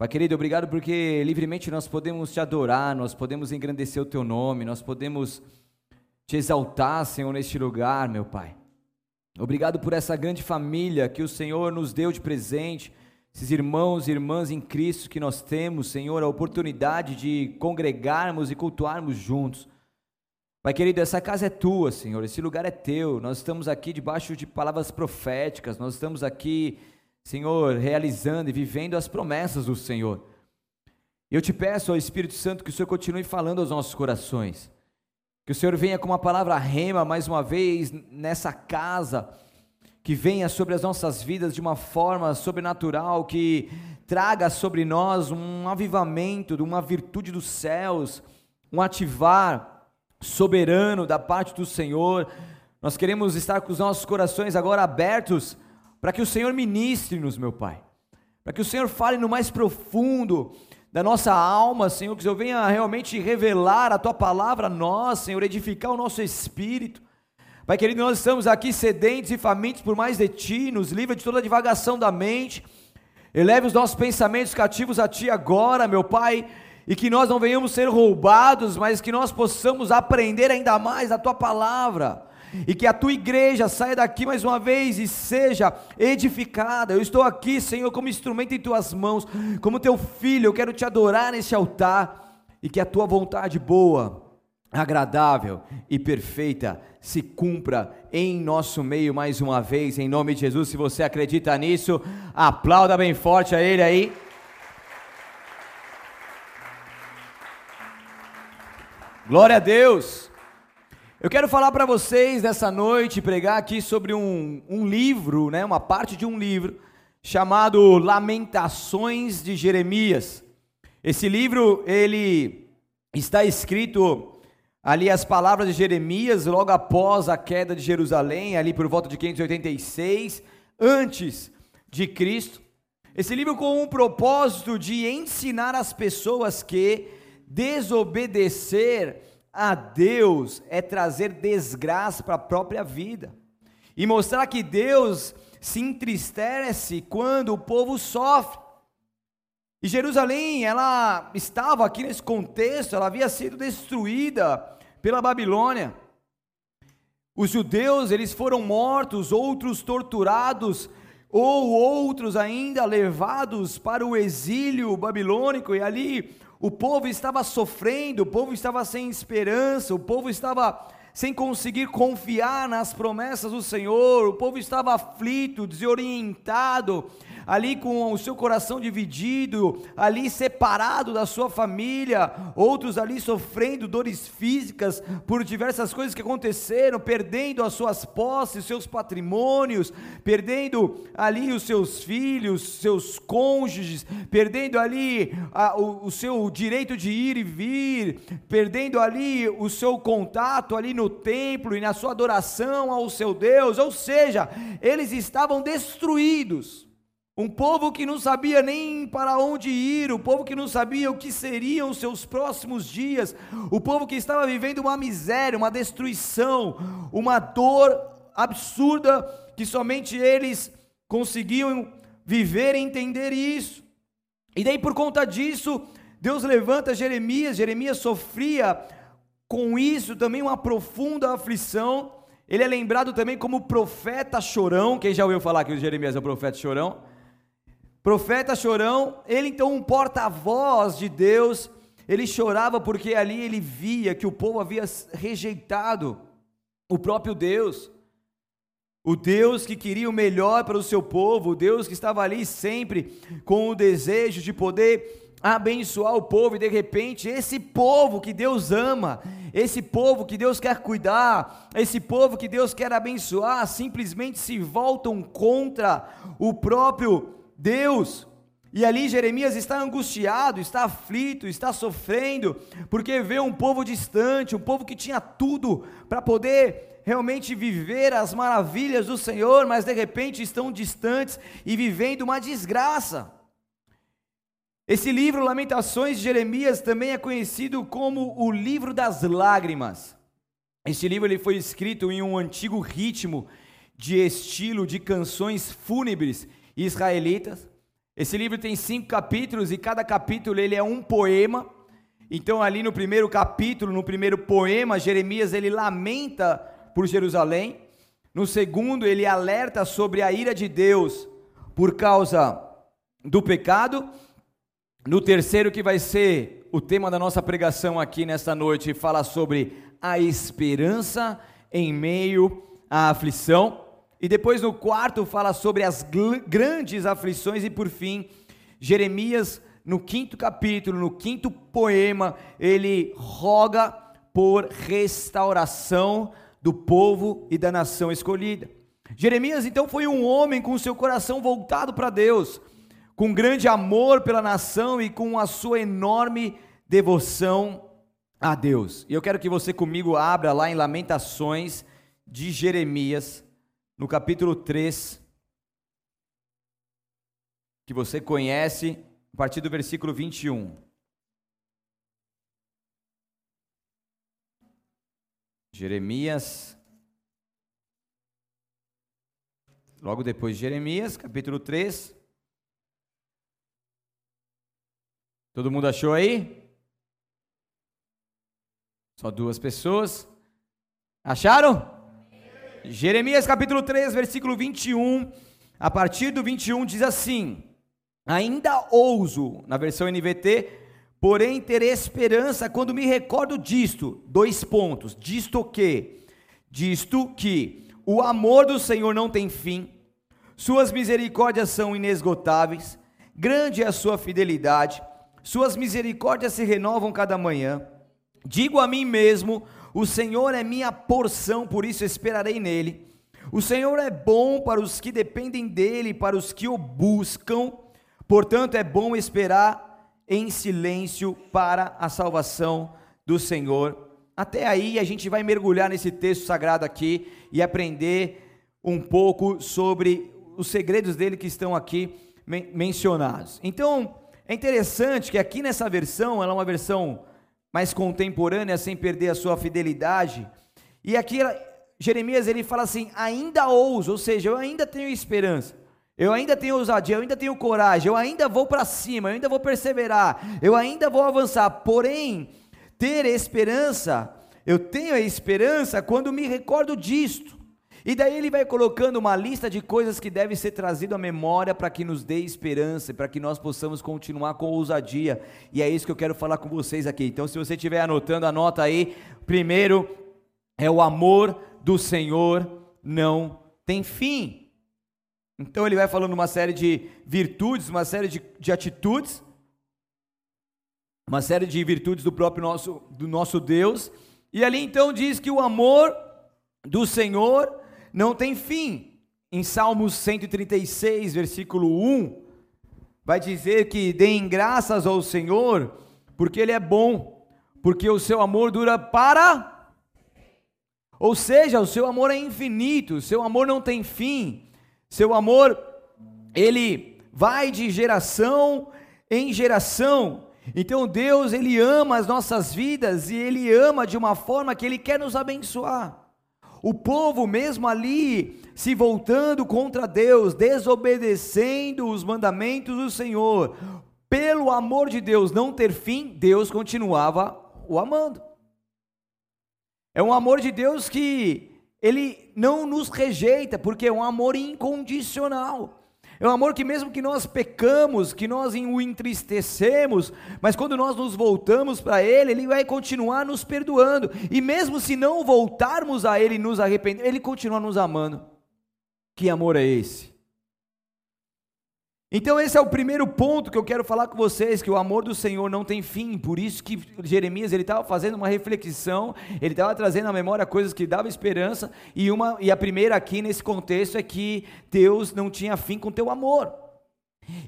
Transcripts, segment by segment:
Pai querido, obrigado porque livremente nós podemos te adorar, nós podemos engrandecer o teu nome, nós podemos te exaltar, Senhor, neste lugar, meu Pai. Obrigado por essa grande família que o Senhor nos deu de presente, esses irmãos e irmãs em Cristo que nós temos, Senhor, a oportunidade de congregarmos e cultuarmos juntos. Pai querido, essa casa é tua, Senhor, esse lugar é teu. Nós estamos aqui debaixo de palavras proféticas, nós estamos aqui, Senhor, realizando e vivendo as promessas do Senhor. Eu te peço ao Espírito Santo que o Senhor continue falando aos nossos corações. Que o Senhor venha com uma palavra rema mais uma vez nessa casa, que venha sobre as nossas vidas de uma forma sobrenatural, que traga sobre nós um avivamento, uma virtude dos céus, um ativar soberano da parte do Senhor. Nós queremos estar com os nossos corações agora abertos para que o Senhor ministre-nos, meu Pai, para que o Senhor fale no mais profundo da nossa alma, Senhor, que o Senhor venha realmente revelar a tua palavra a nós, Senhor, edificar o nosso espírito. Pai querido, nós estamos aqui sedentes e famintos por mais de ti, nos livra de toda a divagação da mente, eleve os nossos pensamentos cativos a ti agora, meu Pai, e que nós não venhamos ser roubados, mas que nós possamos aprender ainda mais a tua palavra e que a tua igreja saia daqui mais uma vez e seja edificada. Eu estou aqui, Senhor, como instrumento em tuas mãos, como teu filho, eu quero te adorar nesse altar e que a tua vontade boa, agradável e perfeita se cumpra em nosso meio mais uma vez, em nome de Jesus. Se você acredita nisso, aplauda bem forte a Ele aí. Glória a Deus. Eu quero falar para vocês nessa noite, pregar aqui sobre um, um livro, né, uma parte de um livro, chamado Lamentações de Jeremias. Esse livro, ele está escrito ali as palavras de Jeremias, logo após a queda de Jerusalém, ali por volta de 586, antes de Cristo. Esse livro com o propósito de ensinar as pessoas que desobedecer a Deus é trazer desgraça para a própria vida e mostrar que Deus se entristece quando o povo sofre. E Jerusalém, ela estava aqui nesse contexto, ela havia sido destruída pela Babilônia. Os judeus, eles foram mortos, outros torturados, ou outros ainda levados para o exílio babilônico, e ali o povo estava sofrendo, o povo estava sem esperança, o povo estava sem conseguir confiar nas promessas do Senhor, o povo estava aflito, desorientado, ali com o seu coração dividido, ali separado da sua família, outros ali sofrendo dores físicas por diversas coisas que aconteceram, perdendo as suas posses, seus patrimônios, perdendo ali os seus filhos, seus cônjuges, perdendo ali a, o, o seu direito de ir e vir, perdendo ali o seu contato ali no templo e na sua adoração ao seu Deus, ou seja, eles estavam destruídos. Um povo que não sabia nem para onde ir, o povo que não sabia o que seriam os seus próximos dias, o povo que estava vivendo uma miséria, uma destruição, uma dor absurda que somente eles conseguiam viver e entender isso. E daí por conta disso, Deus levanta Jeremias, Jeremias sofria com isso também uma profunda aflição. Ele é lembrado também como profeta chorão. Quem já ouviu falar que o Jeremias é o profeta chorão? Profeta chorão, ele então um porta-voz de Deus, ele chorava porque ali ele via que o povo havia rejeitado o próprio Deus. O Deus que queria o melhor para o seu povo, o Deus que estava ali sempre com o desejo de poder abençoar o povo, e de repente, esse povo que Deus ama, esse povo que Deus quer cuidar, esse povo que Deus quer abençoar, simplesmente se voltam contra o próprio Deus. E ali Jeremias está angustiado, está aflito, está sofrendo, porque vê um povo distante, um povo que tinha tudo para poder realmente viver as maravilhas do Senhor, mas de repente estão distantes e vivendo uma desgraça. Esse livro, Lamentações de Jeremias, também é conhecido como o livro das lágrimas. Este livro ele foi escrito em um antigo ritmo de estilo de canções fúnebres israelitas. Esse livro tem cinco capítulos e cada capítulo ele é um poema. Então ali no primeiro capítulo, no primeiro poema, Jeremias ele lamenta por Jerusalém. No segundo, ele alerta sobre a ira de Deus por causa do pecado. No terceiro, que vai ser o tema da nossa pregação aqui nesta noite, fala sobre a esperança em meio à aflição. E depois no quarto fala sobre as grandes aflições e por fim, Jeremias no quinto capítulo, no quinto poema, ele roga por restauração do povo e da nação escolhida. Jeremias então foi um homem com seu coração voltado para Deus, com grande amor pela nação e com a sua enorme devoção a Deus. E eu quero que você comigo abra lá em Lamentações de Jeremias, no capítulo 3, que você conhece, a partir do versículo 21. Jeremias, logo depois de Jeremias, capítulo 3. Todo mundo achou aí? Só duas pessoas. Acharam? Jeremias capítulo 3, versículo 21, a partir do 21 diz assim: Ainda ouso, na versão NVT, porém ter esperança quando me recordo disto, dois pontos, disto que, disto que o amor do Senhor não tem fim, suas misericórdias são inesgotáveis, grande é a sua fidelidade, suas misericórdias se renovam cada manhã. Digo a mim mesmo: o Senhor é minha porção, por isso esperarei nele. O Senhor é bom para os que dependem dele, para os que o buscam. Portanto, é bom esperar em silêncio para a salvação do Senhor. Até aí a gente vai mergulhar nesse texto sagrado aqui e aprender um pouco sobre os segredos dele que estão aqui men mencionados. Então, é interessante que aqui nessa versão, ela é uma versão mais contemporânea, sem perder a sua fidelidade. E aqui Jeremias ele fala assim: ainda ouso, ou seja, eu ainda tenho esperança. Eu ainda tenho ousadia, eu ainda tenho coragem, eu ainda vou para cima, eu ainda vou perseverar, eu ainda vou avançar. Porém, ter esperança, eu tenho a esperança quando me recordo disto. E daí ele vai colocando uma lista de coisas que devem ser trazido à memória para que nos dê esperança, para que nós possamos continuar com ousadia. E é isso que eu quero falar com vocês aqui. Então, se você estiver anotando, anota aí. Primeiro é o amor do Senhor não tem fim. Então ele vai falando uma série de virtudes, uma série de, de atitudes, uma série de virtudes do próprio nosso, do nosso Deus. E ali então diz que o amor do Senhor não tem fim. Em Salmos 136, versículo 1, vai dizer que deem graças ao Senhor, porque Ele é bom, porque o seu amor dura para. Ou seja, o seu amor é infinito, o seu amor não tem fim. Seu amor, ele vai de geração em geração. Então Deus, ele ama as nossas vidas e ele ama de uma forma que ele quer nos abençoar. O povo mesmo ali se voltando contra Deus, desobedecendo os mandamentos do Senhor, pelo amor de Deus não ter fim, Deus continuava o amando. É um amor de Deus que ele não nos rejeita, porque é um amor incondicional. É um amor que, mesmo que nós pecamos, que nós o entristecemos, mas quando nós nos voltamos para Ele, Ele vai continuar nos perdoando. E mesmo se não voltarmos a Ele e nos arrepender, Ele continua nos amando. Que amor é esse? Então esse é o primeiro ponto que eu quero falar com vocês, que o amor do Senhor não tem fim, por isso que Jeremias ele estava fazendo uma reflexão, ele estava trazendo à memória coisas que davam esperança, e, uma, e a primeira aqui nesse contexto é que Deus não tinha fim com teu amor.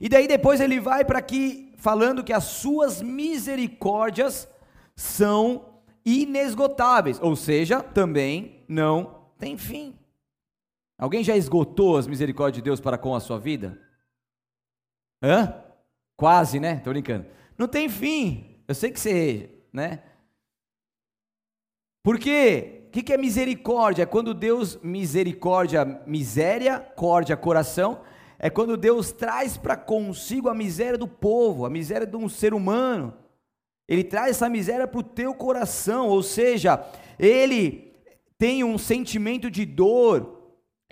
E daí depois ele vai para aqui falando que as suas misericórdias são inesgotáveis, ou seja, também não tem fim. Alguém já esgotou as misericórdias de Deus para com a sua vida? Hã? Quase, né? Tô brincando. Não tem fim. Eu sei que você, né? Por quê? O que, que é misericórdia? É quando Deus, misericórdia, miséria, córdia, coração, é quando Deus traz para consigo a miséria do povo, a miséria de um ser humano. Ele traz essa miséria para o teu coração, ou seja, ele tem um sentimento de dor,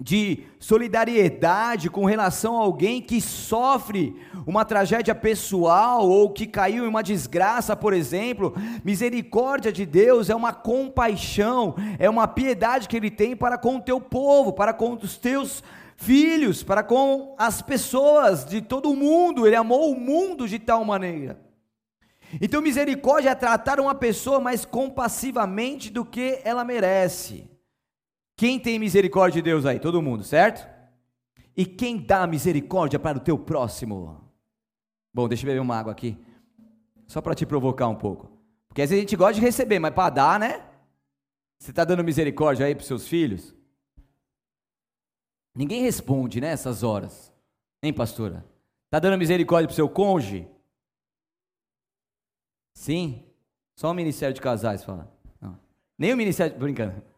de solidariedade com relação a alguém que sofre uma tragédia pessoal ou que caiu em uma desgraça, por exemplo. Misericórdia de Deus é uma compaixão, é uma piedade que ele tem para com o teu povo, para com os teus filhos, para com as pessoas de todo o mundo. Ele amou o mundo de tal maneira. Então, misericórdia é tratar uma pessoa mais compassivamente do que ela merece. Quem tem misericórdia de Deus aí? Todo mundo, certo? E quem dá misericórdia para o teu próximo? Bom, deixa eu beber uma água aqui. Só para te provocar um pouco. Porque às vezes a gente gosta de receber, mas para dar, né? Você está dando misericórdia aí para os seus filhos? Ninguém responde né, horas. Hein, pastora? Está dando misericórdia para o seu cônjuge? Sim? Só o Ministério de Casais fala. Não. Nem o Ministério. Brincando.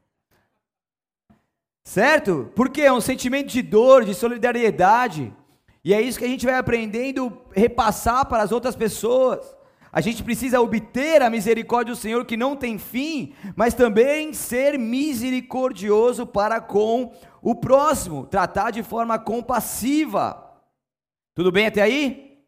Certo? Porque é um sentimento de dor, de solidariedade. E é isso que a gente vai aprendendo, repassar para as outras pessoas. A gente precisa obter a misericórdia do Senhor que não tem fim, mas também ser misericordioso para com o próximo, tratar de forma compassiva. Tudo bem até aí?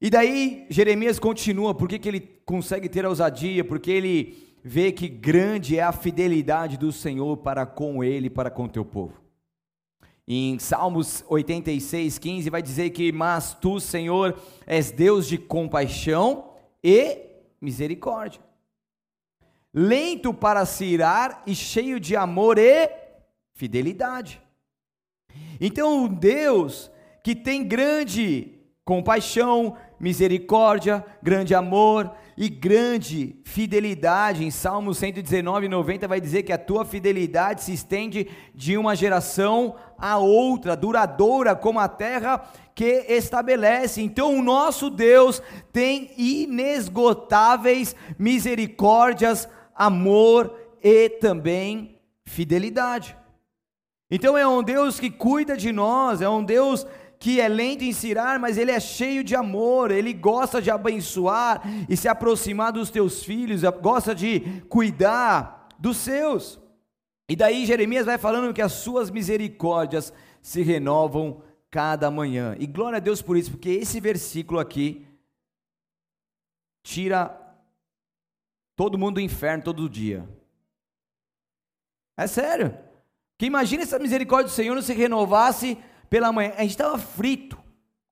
E daí Jeremias continua, por que, ele consegue ter ousadia? Porque ele vê que grande é a fidelidade do Senhor para com ele, para com teu povo. Em Salmos 86, 15 vai dizer que, mas tu, Senhor, és Deus de compaixão e misericórdia, lento para se irar e cheio de amor e fidelidade. Então, Deus que tem grande compaixão, misericórdia, grande amor, e grande fidelidade. Em Salmo 119, 90 vai dizer que a tua fidelidade se estende de uma geração a outra, duradoura como a terra que estabelece. Então o nosso Deus tem inesgotáveis misericórdias, amor e também fidelidade. Então é um Deus que cuida de nós, é um Deus que é lento em cirar, mas ele é cheio de amor, ele gosta de abençoar e se aproximar dos teus filhos, gosta de cuidar dos seus. E daí Jeremias vai falando que as suas misericórdias se renovam cada manhã. E glória a Deus por isso, porque esse versículo aqui tira todo mundo do inferno todo dia. É sério. Que imagina se a misericórdia do Senhor não se renovasse pela manhã, a gente estava frito.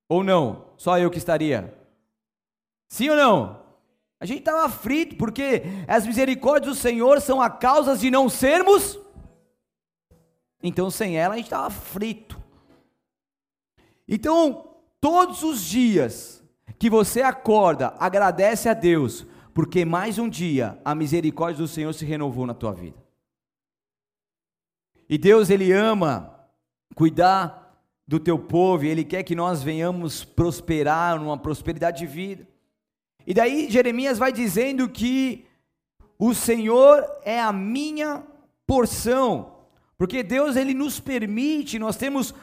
Ou não? Só eu que estaria? Sim ou não? A gente estava frito, porque as misericórdias do Senhor são a causa de não sermos. Então, sem ela, a gente estava frito. Então, todos os dias que você acorda, agradece a Deus, porque mais um dia a misericórdia do Senhor se renovou na tua vida. E Deus, Ele ama cuidar do teu povo, e Ele quer que nós venhamos prosperar numa prosperidade de vida. E daí Jeremias vai dizendo que o Senhor é a minha porção, porque Deus ele nos permite, nós temos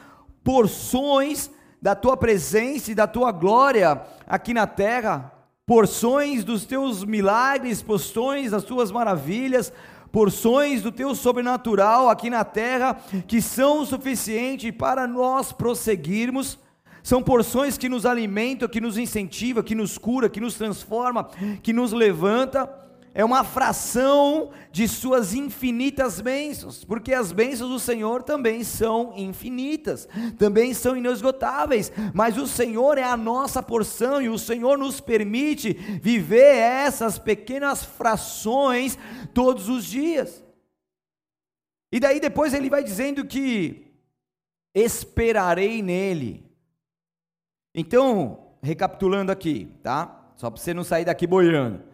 porções da tua presença e da tua glória aqui na terra, porções dos teus milagres, porções das tuas maravilhas, porções do teu sobrenatural aqui na terra que são suficientes para nós prosseguirmos. São porções que nos alimentam, que nos incentivam, que nos cura, que nos transforma, que nos levanta é uma fração de suas infinitas bênçãos, porque as bênçãos do Senhor também são infinitas, também são inesgotáveis, mas o Senhor é a nossa porção e o Senhor nos permite viver essas pequenas frações todos os dias. E daí depois ele vai dizendo que esperarei nele. Então, recapitulando aqui, tá? Só para você não sair daqui boiando.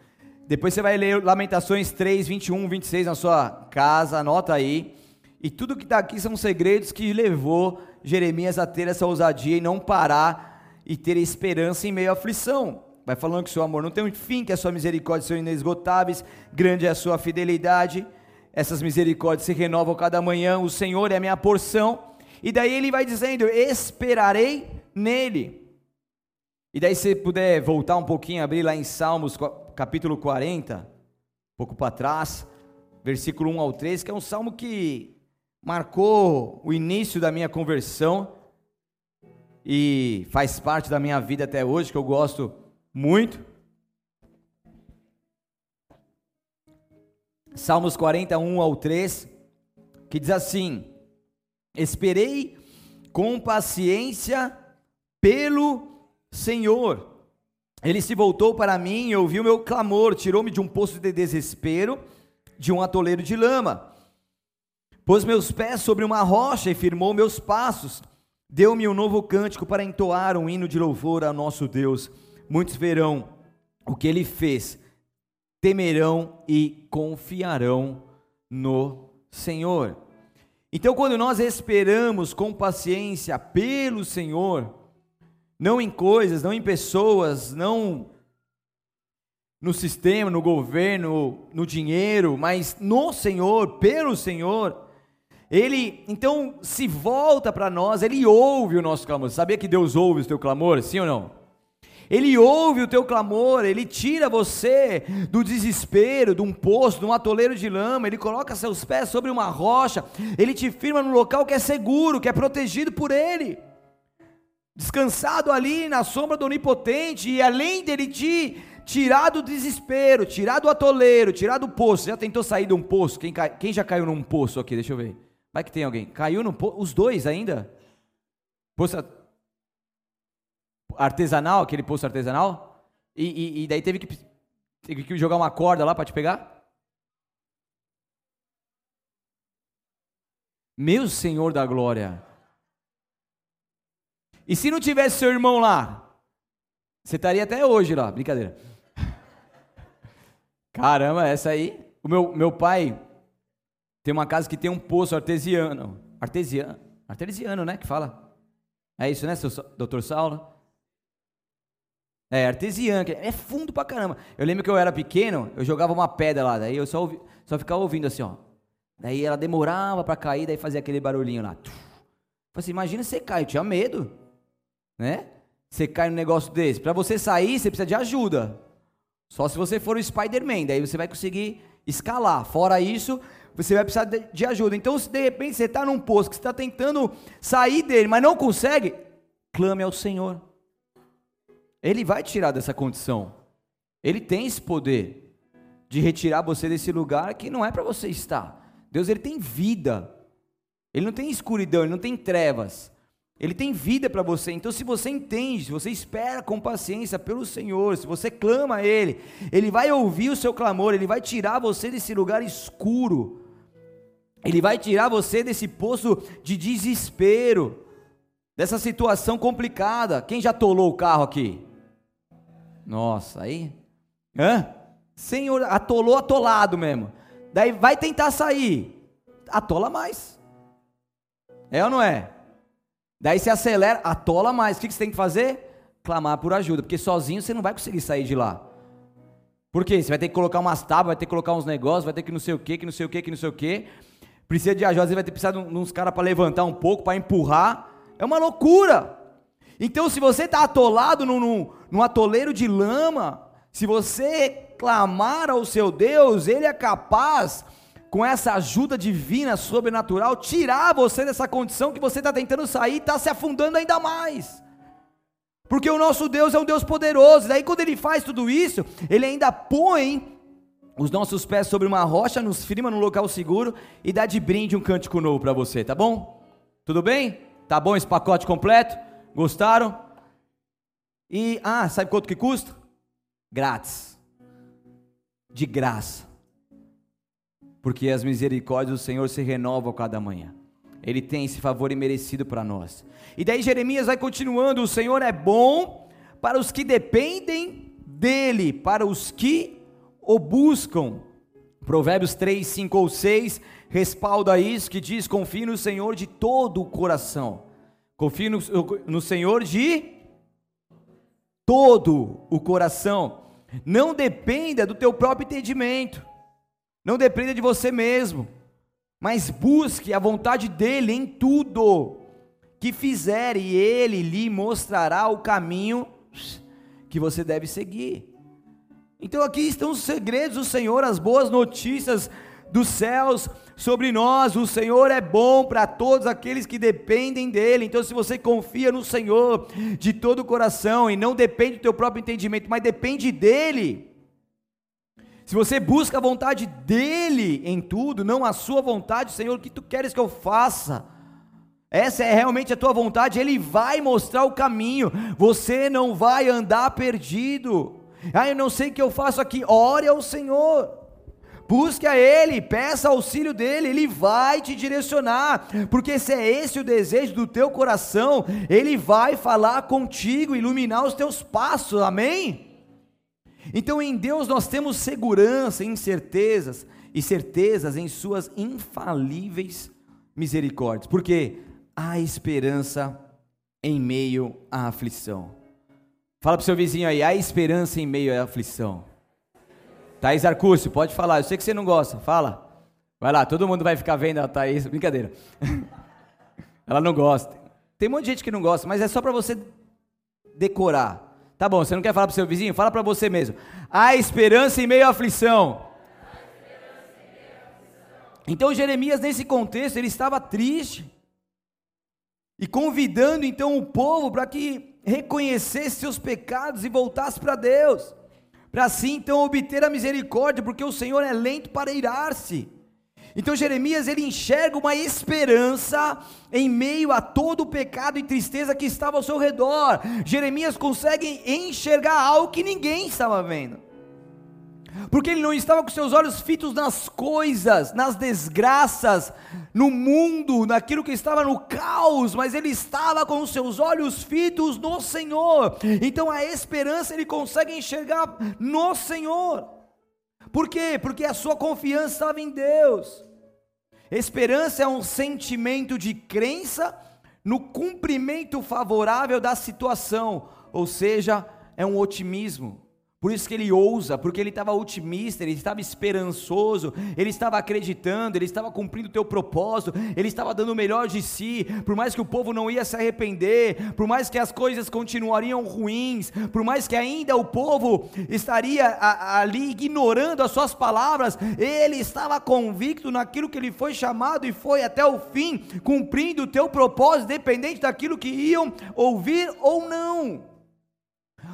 Depois você vai ler Lamentações 3, 21, 26 na sua casa, anota aí. E tudo que está aqui são segredos que levou Jeremias a ter essa ousadia e não parar e ter esperança em meio à aflição. Vai falando que seu amor não tem um fim, que a sua misericórdia são inesgotáveis, grande é a sua fidelidade, essas misericórdias se renovam cada manhã, o Senhor é a minha porção. E daí ele vai dizendo: esperarei nele. E daí, se puder voltar um pouquinho, abrir lá em Salmos capítulo 40, um pouco para trás, versículo 1 ao 3, que é um salmo que marcou o início da minha conversão e faz parte da minha vida até hoje, que eu gosto muito. Salmos 41 ao 3, que diz assim: Esperei com paciência pelo Senhor. Ele se voltou para mim e ouviu meu clamor, tirou-me de um poço de desespero, de um atoleiro de lama. Pôs meus pés sobre uma rocha e firmou meus passos. Deu-me um novo cântico para entoar um hino de louvor ao nosso Deus. Muitos verão o que ele fez, temerão e confiarão no Senhor. Então, quando nós esperamos com paciência pelo Senhor, não em coisas, não em pessoas, não no sistema, no governo, no dinheiro, mas no Senhor, pelo Senhor, ele então se volta para nós, ele ouve o nosso clamor. Sabia que Deus ouve o teu clamor, sim ou não? Ele ouve o teu clamor, ele tira você do desespero, de um poço, de um atoleiro de lama, ele coloca seus pés sobre uma rocha, ele te firma num local que é seguro, que é protegido por ele. Descansado ali na sombra do onipotente, e além dele te tirar do desespero, tirar do atoleiro, tirar do poço. Já tentou sair de um poço? Quem, quem já caiu num poço aqui? Deixa eu ver. Vai que tem alguém. Caiu no poço? Os dois ainda? Poço artesanal, aquele poço artesanal, e, e, e daí teve que, teve que jogar uma corda lá para te pegar? Meu Senhor da glória. E se não tivesse seu irmão lá? Você estaria até hoje lá, brincadeira. Caramba, essa aí. O meu, meu pai tem uma casa que tem um poço artesiano. Artesiano. Artesiano, né? Que fala. É isso, né, seu, doutor Saulo? É, artesiano, é fundo pra caramba. Eu lembro que eu era pequeno, eu jogava uma pedra lá, daí eu só, ouvi, só ficava ouvindo assim, ó. Daí ela demorava para cair, daí fazia aquele barulhinho lá. Falei assim, imagina você cai, eu tinha medo, né? Você cai num negócio desse. Para você sair, você precisa de ajuda. Só se você for o Spider-Man, daí você vai conseguir escalar. Fora isso, você vai precisar de, ajuda. Então, se de repente você está num poço que você está tentando sair dele, mas não consegue, clame ao Senhor. Ele vai tirar dessa condição. Ele tem esse poder de retirar você desse lugar que não é para você estar. Deus ele tem vida. Ele não tem escuridão, ele não tem trevas. Ele tem vida para você. Então, se você entende, se você espera com paciência pelo Senhor, se você clama a Ele, Ele vai ouvir o seu clamor, Ele vai tirar você desse lugar escuro, Ele vai tirar você desse poço de desespero, dessa situação complicada. Quem já tolou o carro aqui? Nossa, aí. Hã? Senhor, atolou atolado mesmo. Daí vai tentar sair. Atola mais. É ou não é? Daí você acelera, atola mais. O que você tem que fazer? Clamar por ajuda. Porque sozinho você não vai conseguir sair de lá. Por quê? Você vai ter que colocar umas tábuas, vai ter que colocar uns negócios, vai ter que não sei o que, que não sei o que, que não sei o que. Precisa de ajuda, você vai ter que precisar de uns caras para levantar um pouco, para empurrar. É uma loucura. Então, se você está atolado num, num, num atoleiro de lama, se você clamar ao seu Deus, Ele é capaz, com essa ajuda divina, sobrenatural, tirar você dessa condição que você está tentando sair e está se afundando ainda mais. Porque o nosso Deus é um Deus poderoso, daí quando Ele faz tudo isso, Ele ainda põe os nossos pés sobre uma rocha, nos firma num local seguro e dá de brinde um cântico novo para você, tá bom? Tudo bem? Tá bom esse pacote completo? Gostaram? E, ah, sabe quanto que custa? Grátis. De graça. Porque as misericórdias do Senhor se renovam cada manhã. Ele tem esse favor imerecido para nós. E daí Jeremias vai continuando: o Senhor é bom para os que dependem dele, para os que o buscam. Provérbios 3, 5 ou 6 respalda isso que diz: confie no Senhor de todo o coração Confie no, no Senhor de todo o coração. Não dependa do teu próprio entendimento. Não dependa de você mesmo. Mas busque a vontade dele em tudo. que fizer, e ele lhe mostrará o caminho que você deve seguir. Então aqui estão os segredos do Senhor, as boas notícias dos céus sobre nós. O Senhor é bom para todos aqueles que dependem dele. Então, se você confia no Senhor de todo o coração e não depende do teu próprio entendimento, mas depende dele. Se você busca a vontade dele em tudo, não a sua vontade, Senhor, o que tu queres que eu faça? Essa é realmente a tua vontade, ele vai mostrar o caminho. Você não vai andar perdido. Ah, eu não sei o que eu faço aqui. Ore ao Senhor. Busque a Ele, peça auxílio dEle, Ele vai te direcionar, porque se é esse o desejo do teu coração, Ele vai falar contigo, iluminar os teus passos, amém? Então em Deus nós temos segurança, incertezas e certezas em Suas infalíveis misericórdias, porque há esperança em meio à aflição. Fala para o seu vizinho aí, há esperança em meio à aflição. Thaís Arcúcio, pode falar. Eu sei que você não gosta. Fala. Vai lá, todo mundo vai ficar vendo a Thaís. Brincadeira. Ela não gosta. Tem um monte de gente que não gosta, mas é só para você decorar. Tá bom, você não quer falar para o seu vizinho? Fala para você mesmo. Há esperança em meio à aflição. Então Jeremias, nesse contexto, ele estava triste. E convidando então o povo para que reconhecesse seus pecados e voltasse para Deus para assim então obter a misericórdia, porque o Senhor é lento para irar-se. Então Jeremias ele enxerga uma esperança em meio a todo o pecado e tristeza que estava ao seu redor. Jeremias consegue enxergar algo que ninguém estava vendo porque ele não estava com seus olhos fitos nas coisas, nas desgraças, no mundo, naquilo que estava no caos, mas ele estava com os seus olhos fitos no Senhor. Então a esperança ele consegue enxergar no Senhor. Por quê? Porque a sua confiança estava em Deus. Esperança é um sentimento de crença no cumprimento favorável da situação, ou seja, é um otimismo. Por isso que ele ousa, porque ele estava otimista, ele estava esperançoso, ele estava acreditando, ele estava cumprindo o teu propósito, ele estava dando o melhor de si, por mais que o povo não ia se arrepender, por mais que as coisas continuariam ruins, por mais que ainda o povo estaria ali ignorando as suas palavras, ele estava convicto naquilo que ele foi chamado e foi até o fim, cumprindo o teu propósito, independente daquilo que iam ouvir ou não.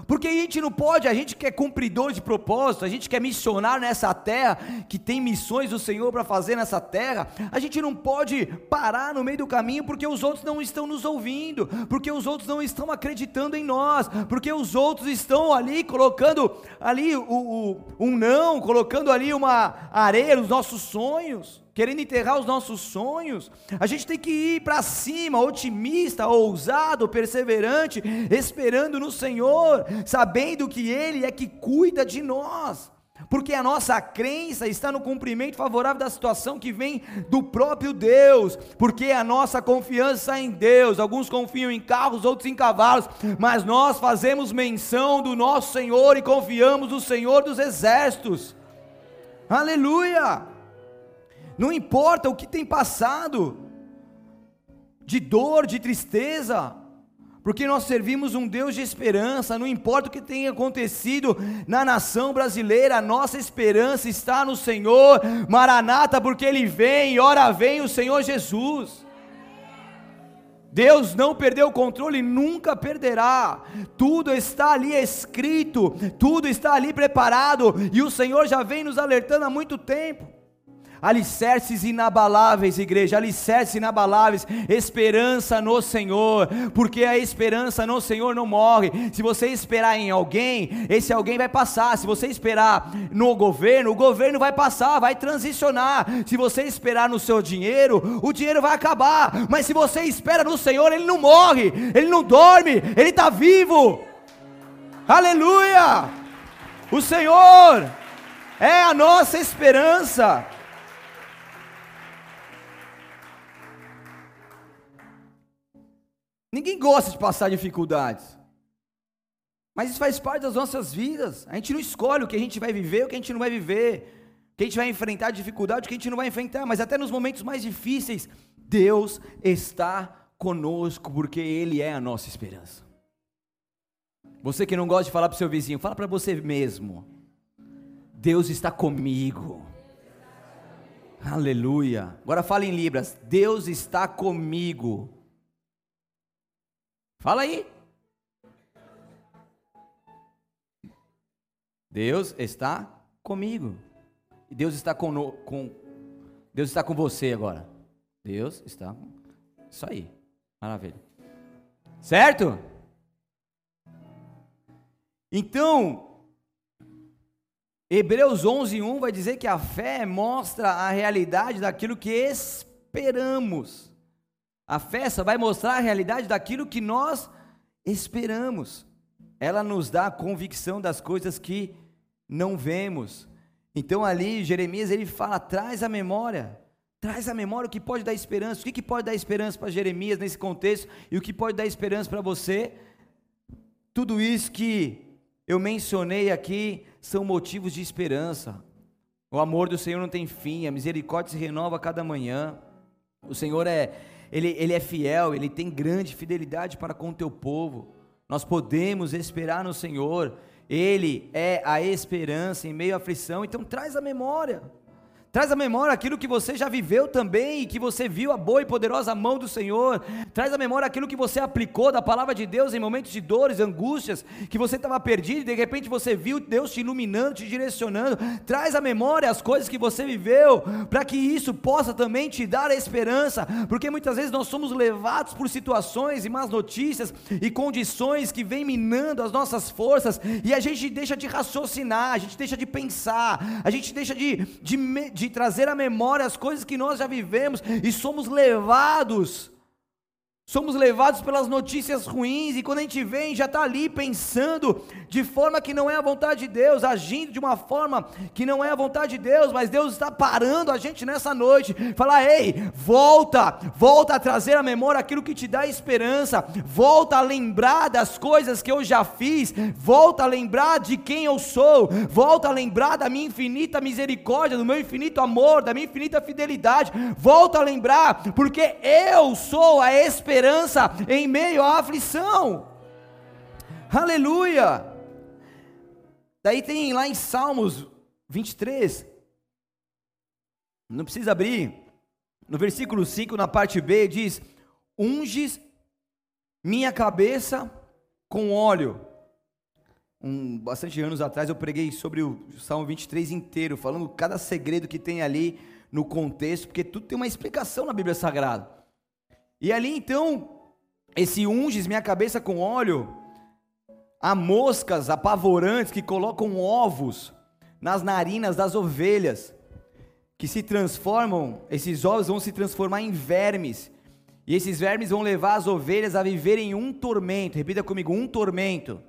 Porque a gente não pode, a gente que é cumpridor de propósito, a gente que é missionário nessa terra, que tem missões do Senhor para fazer nessa terra, a gente não pode parar no meio do caminho porque os outros não estão nos ouvindo, porque os outros não estão acreditando em nós, porque os outros estão ali colocando ali o, o um não, colocando ali uma areia nos nossos sonhos querendo enterrar os nossos sonhos. A gente tem que ir para cima, otimista, ousado, perseverante, esperando no Senhor, sabendo que Ele é que cuida de nós. Porque a nossa crença está no cumprimento favorável da situação que vem do próprio Deus, porque a nossa confiança em Deus. Alguns confiam em carros, outros em cavalos, mas nós fazemos menção do nosso Senhor e confiamos no Senhor dos exércitos. Aleluia! Não importa o que tem passado, de dor, de tristeza, porque nós servimos um Deus de esperança, não importa o que tenha acontecido na nação brasileira, a nossa esperança está no Senhor, Maranata, porque Ele vem, e ora vem o Senhor Jesus. Deus não perdeu o controle, nunca perderá. Tudo está ali escrito, tudo está ali preparado, e o Senhor já vem nos alertando há muito tempo alicerces inabaláveis, igreja, alicerces inabaláveis, esperança no Senhor, porque a esperança no Senhor não morre. Se você esperar em alguém, esse alguém vai passar. Se você esperar no governo, o governo vai passar, vai transicionar. Se você esperar no seu dinheiro, o dinheiro vai acabar. Mas se você espera no Senhor, ele não morre, ele não dorme, ele está vivo. Aleluia! O Senhor é a nossa esperança. Ninguém gosta de passar dificuldades. Mas isso faz parte das nossas vidas. A gente não escolhe o que a gente vai viver, o que a gente não vai viver, o que a gente vai enfrentar dificuldade, o que a gente não vai enfrentar. Mas até nos momentos mais difíceis, Deus está conosco, porque Ele é a nossa esperança. Você que não gosta de falar para o seu vizinho, fala para você mesmo. Deus está comigo. Aleluia. Agora fala em Libras. Deus está comigo. Fala aí. Deus está comigo. E Deus está com, com Deus está com você agora. Deus está isso aí. Maravilha. Certo? Então, Hebreus 11:1 vai dizer que a fé mostra a realidade daquilo que esperamos. A só vai mostrar a realidade daquilo que nós esperamos. Ela nos dá a convicção das coisas que não vemos. Então ali Jeremias ele fala: traz a memória, traz a memória o que pode dar esperança. O que, que pode dar esperança para Jeremias nesse contexto e o que pode dar esperança para você? Tudo isso que eu mencionei aqui são motivos de esperança. O amor do Senhor não tem fim, a misericórdia se renova a cada manhã. O Senhor é ele, ele é fiel, ele tem grande fidelidade para com o teu povo. Nós podemos esperar no Senhor. Ele é a esperança em meio à aflição. Então traz a memória. Traz à memória aquilo que você já viveu também, que você viu a boa e poderosa mão do Senhor. Traz à memória aquilo que você aplicou da palavra de Deus em momentos de dores, angústias, que você estava perdido e de repente você viu Deus te iluminando, te direcionando. Traz à memória as coisas que você viveu, para que isso possa também te dar a esperança, porque muitas vezes nós somos levados por situações e más notícias e condições que vêm minando as nossas forças e a gente deixa de raciocinar, a gente deixa de pensar, a gente deixa de, de, de de trazer à memória as coisas que nós já vivemos e somos levados Somos levados pelas notícias ruins e quando a gente vem, já está ali pensando de forma que não é a vontade de Deus, agindo de uma forma que não é a vontade de Deus, mas Deus está parando a gente nessa noite, falar: ei, volta, volta a trazer à memória aquilo que te dá esperança, volta a lembrar das coisas que eu já fiz, volta a lembrar de quem eu sou, volta a lembrar da minha infinita misericórdia, do meu infinito amor, da minha infinita fidelidade, volta a lembrar, porque eu sou a esperança esperança em meio à aflição. Aleluia! Daí tem lá em Salmos 23, não precisa abrir, no versículo 5, na parte B, diz: Unges minha cabeça com óleo. Um, bastante anos atrás eu preguei sobre o Salmo 23 inteiro, falando cada segredo que tem ali no contexto, porque tudo tem uma explicação na Bíblia Sagrada. E ali então, esse unges minha cabeça com óleo, há moscas apavorantes que colocam ovos nas narinas das ovelhas, que se transformam, esses ovos vão se transformar em vermes, e esses vermes vão levar as ovelhas a viverem um tormento, repita comigo, um tormento.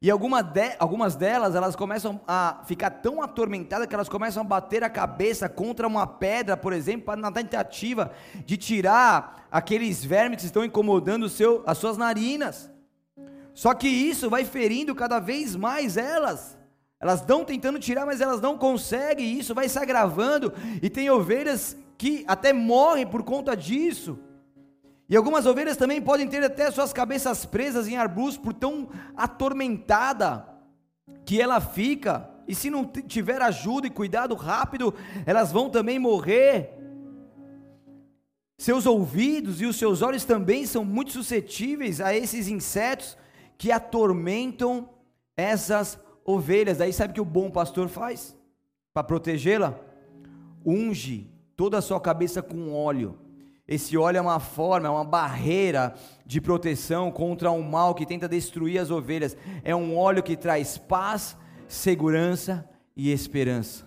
E alguma de, algumas delas, elas começam a ficar tão atormentadas que elas começam a bater a cabeça contra uma pedra, por exemplo, na tentativa de tirar aqueles vermes que estão incomodando seu, as suas narinas. Só que isso vai ferindo cada vez mais elas. Elas estão tentando tirar, mas elas não conseguem, e isso vai se agravando, e tem ovelhas que até morrem por conta disso. E algumas ovelhas também podem ter até suas cabeças presas em arbustos por tão atormentada que ela fica. E se não tiver ajuda e cuidado rápido, elas vão também morrer. Seus ouvidos e os seus olhos também são muito suscetíveis a esses insetos que atormentam essas ovelhas. Daí sabe o que o bom pastor faz? Para protegê-la? Unge toda a sua cabeça com óleo esse óleo é uma forma, é uma barreira de proteção contra um mal que tenta destruir as ovelhas. É um óleo que traz paz, segurança e esperança.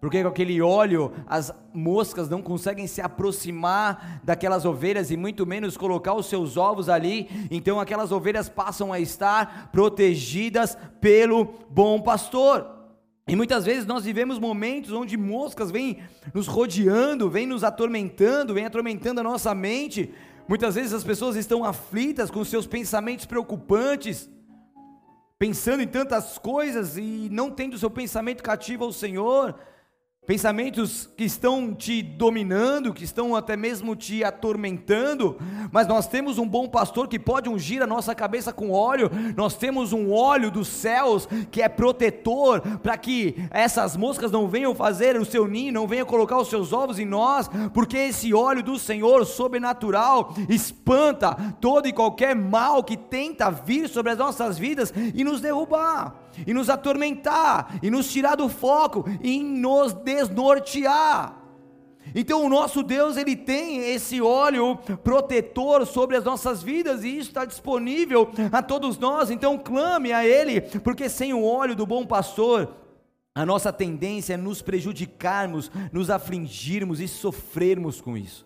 Porque com aquele óleo as moscas não conseguem se aproximar daquelas ovelhas e muito menos colocar os seus ovos ali. Então aquelas ovelhas passam a estar protegidas pelo bom pastor. E muitas vezes nós vivemos momentos onde moscas vêm nos rodeando, vêm nos atormentando, vêm atormentando a nossa mente. Muitas vezes as pessoas estão aflitas com seus pensamentos preocupantes, pensando em tantas coisas e não tendo seu pensamento cativo ao Senhor. Pensamentos que estão te dominando, que estão até mesmo te atormentando, mas nós temos um bom pastor que pode ungir a nossa cabeça com óleo, nós temos um óleo dos céus que é protetor para que essas moscas não venham fazer o seu ninho, não venham colocar os seus ovos em nós, porque esse óleo do Senhor sobrenatural espanta todo e qualquer mal que tenta vir sobre as nossas vidas e nos derrubar e nos atormentar, e nos tirar do foco, e nos desnortear. Então o nosso Deus ele tem esse óleo protetor sobre as nossas vidas e isso está disponível a todos nós. Então clame a Ele, porque sem o óleo do bom pastor a nossa tendência é nos prejudicarmos, nos afligirmos e sofrermos com isso.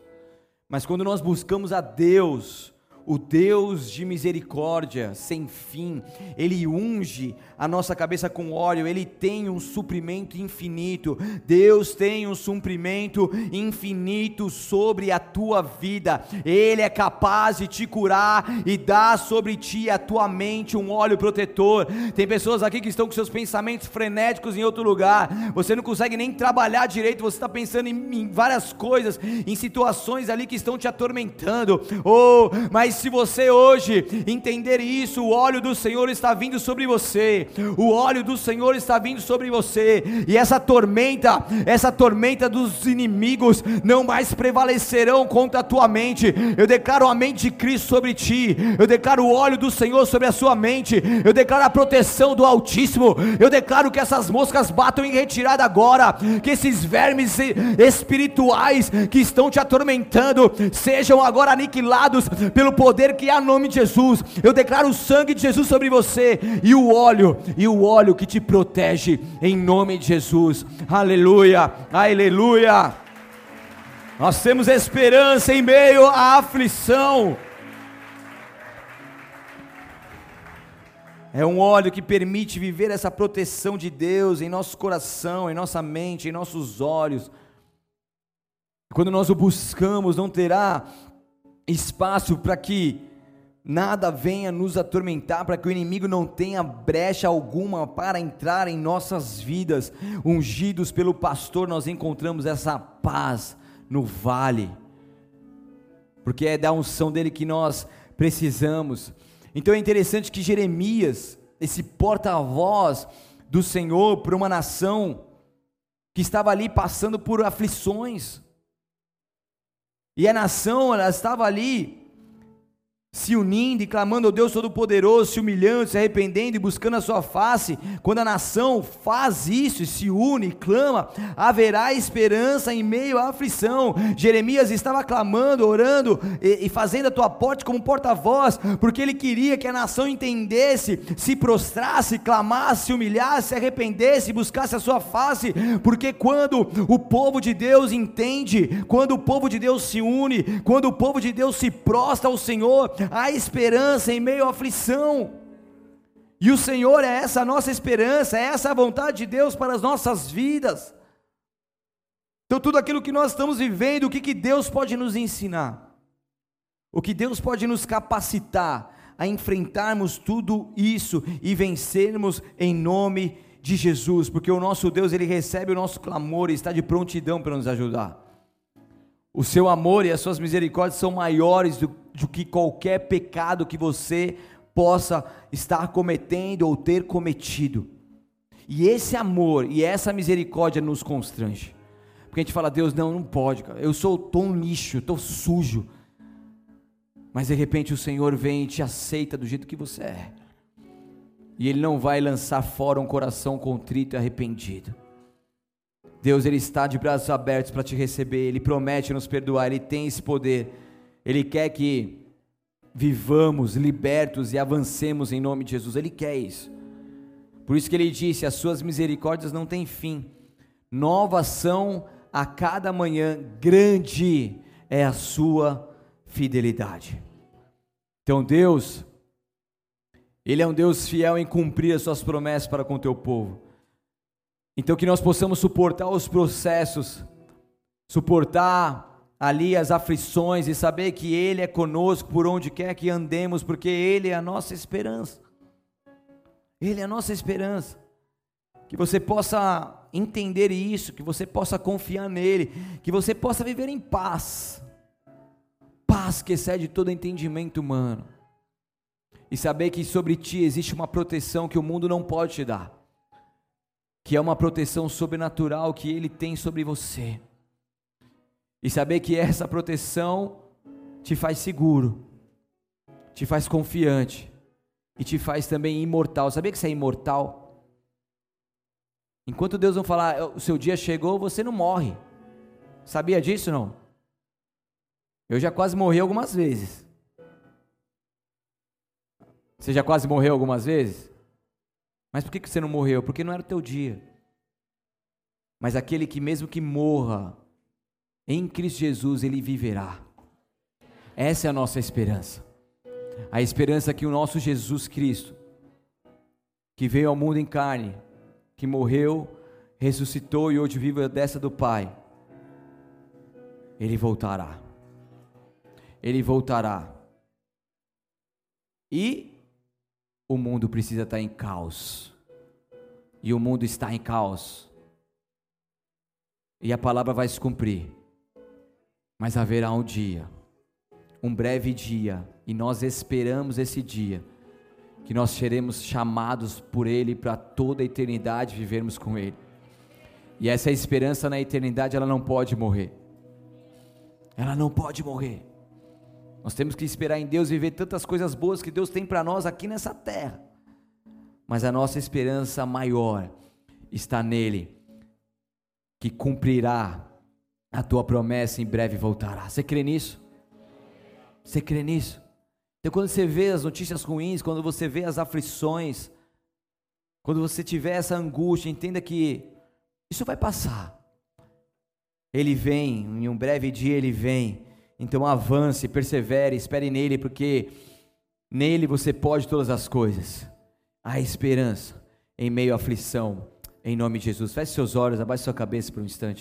Mas quando nós buscamos a Deus, o Deus de misericórdia sem fim, Ele unge a nossa cabeça com óleo, Ele tem um suprimento infinito. Deus tem um suprimento infinito sobre a tua vida. Ele é capaz de te curar e dar sobre ti a tua mente um óleo protetor. Tem pessoas aqui que estão com seus pensamentos frenéticos em outro lugar. Você não consegue nem trabalhar direito, você está pensando em, em várias coisas, em situações ali que estão te atormentando. Oh, mas se você hoje entender isso, o óleo do Senhor está vindo sobre você o óleo do Senhor está vindo sobre você, e essa tormenta, essa tormenta dos inimigos não mais prevalecerão contra a tua mente. Eu declaro a mente de Cristo sobre ti, eu declaro o óleo do Senhor sobre a sua mente, eu declaro a proteção do Altíssimo, eu declaro que essas moscas batam em retirada agora, que esses vermes espirituais que estão te atormentando sejam agora aniquilados pelo poder que há no nome de Jesus. Eu declaro o sangue de Jesus sobre você e o óleo e o óleo que te protege, em nome de Jesus. Aleluia, aleluia. Nós temos esperança em meio à aflição. É um óleo que permite viver essa proteção de Deus em nosso coração, em nossa mente, em nossos olhos. Quando nós o buscamos, não terá espaço para que nada venha nos atormentar, para que o inimigo não tenha brecha alguma para entrar em nossas vidas. Ungidos pelo pastor, nós encontramos essa paz no vale, porque é da unção dele que nós precisamos. Então é interessante que Jeremias, esse porta-voz do Senhor para uma nação que estava ali passando por aflições, e a nação, ela estava ali se unindo e clamando ao Deus Todo-Poderoso, se humilhando, se arrependendo e buscando a sua face, quando a nação faz isso e se une e clama, haverá esperança em meio à aflição. Jeremias estava clamando, orando e, e fazendo a tua porta como porta-voz, porque ele queria que a nação entendesse, se prostrasse, clamasse, se humilhasse, se arrependesse, buscasse a sua face, porque quando o povo de Deus entende, quando o povo de Deus se une, quando o povo de Deus se prostra ao Senhor, há esperança em meio à aflição. E o Senhor é essa nossa esperança, é essa a vontade de Deus para as nossas vidas. Então, tudo aquilo que nós estamos vivendo, o que, que Deus pode nos ensinar? O que Deus pode nos capacitar a enfrentarmos tudo isso e vencermos em nome de Jesus, porque o nosso Deus, ele recebe o nosso clamor e está de prontidão para nos ajudar. O seu amor e as suas misericórdias são maiores do, do que qualquer pecado que você possa estar cometendo ou ter cometido. E esse amor e essa misericórdia nos constrange. Porque a gente fala, Deus, não, não pode, cara. Eu sou tão lixo, estou sujo. Mas de repente o Senhor vem e te aceita do jeito que você é. E Ele não vai lançar fora um coração contrito e arrependido. Deus ele está de braços abertos para te receber, ele promete nos perdoar, ele tem esse poder. Ele quer que vivamos libertos e avancemos em nome de Jesus. Ele quer isso. Por isso que ele disse: "As suas misericórdias não têm fim. Novas são a cada manhã, grande é a sua fidelidade." Então Deus, ele é um Deus fiel em cumprir as suas promessas para com o teu povo. Então, que nós possamos suportar os processos, suportar ali as aflições e saber que Ele é conosco por onde quer que andemos, porque Ele é a nossa esperança. Ele é a nossa esperança. Que você possa entender isso, que você possa confiar nele, que você possa viver em paz. Paz que excede todo entendimento humano. E saber que sobre ti existe uma proteção que o mundo não pode te dar. Que é uma proteção sobrenatural que ele tem sobre você. E saber que essa proteção te faz seguro, te faz confiante e te faz também imortal. Sabia que você é imortal? Enquanto Deus não falar, o seu dia chegou, você não morre. Sabia disso não? Eu já quase morri algumas vezes. Você já quase morreu algumas vezes? Mas por que você não morreu? Porque não era o teu dia. Mas aquele que mesmo que morra em Cristo Jesus, ele viverá. Essa é a nossa esperança. A esperança que o nosso Jesus Cristo, que veio ao mundo em carne, que morreu, ressuscitou e hoje vive a destra do Pai, ele voltará. Ele voltará. E o mundo precisa estar em caos. E o mundo está em caos. E a palavra vai se cumprir. Mas haverá um dia, um breve dia, e nós esperamos esse dia que nós seremos chamados por Ele para toda a eternidade vivermos com Ele. E essa esperança na eternidade, ela não pode morrer. Ela não pode morrer. Nós temos que esperar em Deus e ver tantas coisas boas que Deus tem para nós aqui nessa terra. Mas a nossa esperança maior está nele, que cumprirá a tua promessa em breve voltará. Você crê nisso? Você crê nisso? Então, quando você vê as notícias ruins, quando você vê as aflições, quando você tiver essa angústia, entenda que isso vai passar. Ele vem, em um breve dia ele vem. Então avance, persevere, espere nele, porque nele você pode todas as coisas. Há esperança em meio à aflição, em nome de Jesus. Feche seus olhos, abaixe sua cabeça por um instante.